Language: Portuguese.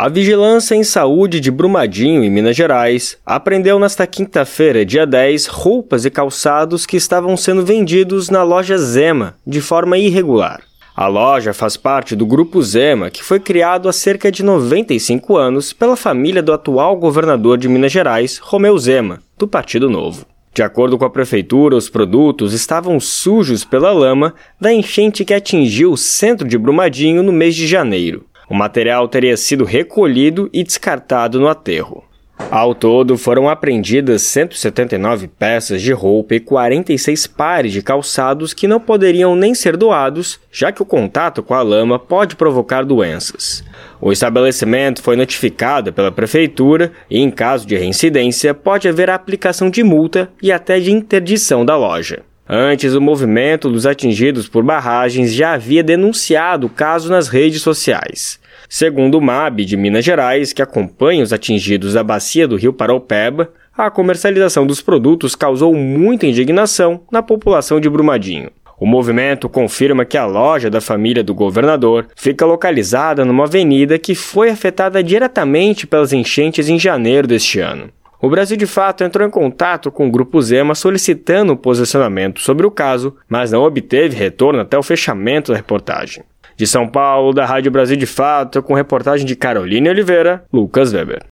A Vigilância em Saúde de Brumadinho, em Minas Gerais, apreendeu nesta quinta-feira, dia 10, roupas e calçados que estavam sendo vendidos na loja Zema de forma irregular. A loja faz parte do Grupo Zema, que foi criado há cerca de 95 anos pela família do atual governador de Minas Gerais, Romeu Zema, do Partido Novo. De acordo com a prefeitura, os produtos estavam sujos pela lama da enchente que atingiu o centro de Brumadinho no mês de janeiro. O material teria sido recolhido e descartado no aterro. Ao todo, foram apreendidas 179 peças de roupa e 46 pares de calçados que não poderiam nem ser doados, já que o contato com a lama pode provocar doenças. O estabelecimento foi notificado pela prefeitura e, em caso de reincidência, pode haver aplicação de multa e até de interdição da loja. Antes, o movimento dos atingidos por barragens já havia denunciado o caso nas redes sociais. Segundo o MAB de Minas Gerais, que acompanha os atingidos da bacia do rio Paraupeba, a comercialização dos produtos causou muita indignação na população de Brumadinho. O movimento confirma que a loja da família do governador fica localizada numa avenida que foi afetada diretamente pelas enchentes em janeiro deste ano. O Brasil de fato entrou em contato com o Grupo Zema solicitando um posicionamento sobre o caso, mas não obteve retorno até o fechamento da reportagem. De São Paulo, da Rádio Brasil de Fato, com reportagem de Caroline Oliveira, Lucas Weber.